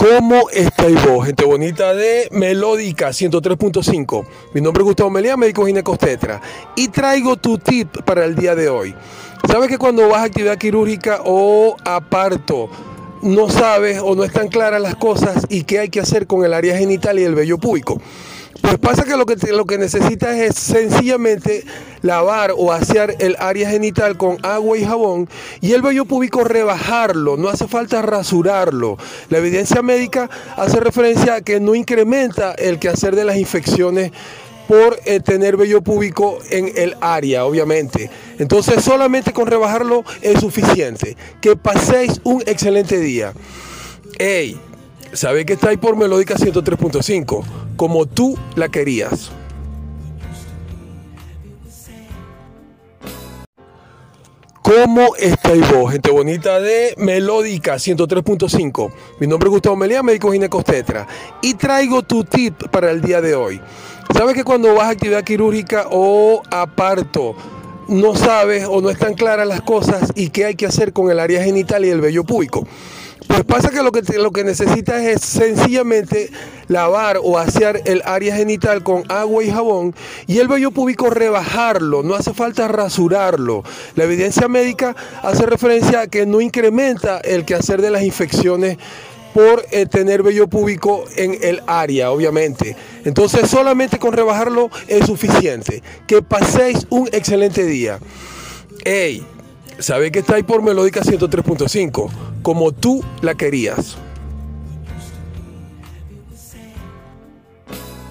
¿Cómo estáis vos, gente bonita de Melódica 103.5? Mi nombre es Gustavo Melía, médico ginecostetra, y traigo tu tip para el día de hoy. ¿Sabes que cuando vas a actividad quirúrgica o a parto, no sabes o no están claras las cosas y qué hay que hacer con el área genital y el vello púbico? Pues pasa que lo que, lo que necesitas es sencillamente lavar o asear el área genital con agua y jabón y el vello púbico rebajarlo, no hace falta rasurarlo. La evidencia médica hace referencia a que no incrementa el quehacer de las infecciones por eh, tener vello púbico en el área, obviamente. Entonces solamente con rebajarlo es suficiente. Que paséis un excelente día. Hey, ¿sabéis que estáis por Melódica 103.5? como tú la querías. ¿Cómo estáis vos, gente bonita de Melódica 103.5? Mi nombre es Gustavo Melía, médico ginecostetra, y traigo tu tip para el día de hoy. ¿Sabes que cuando vas a actividad quirúrgica o a parto, no sabes o no están claras las cosas y qué hay que hacer con el área genital y el vello púbico? Pues pasa que lo que, lo que necesitas es sencillamente lavar o asear el área genital con agua y jabón y el vello púbico rebajarlo, no hace falta rasurarlo. La evidencia médica hace referencia a que no incrementa el quehacer de las infecciones por eh, tener vello púbico en el área, obviamente. Entonces solamente con rebajarlo es suficiente. Que paséis un excelente día. Hey, ¿sabéis que estáis por Melódica 103.5? Como tú la querías.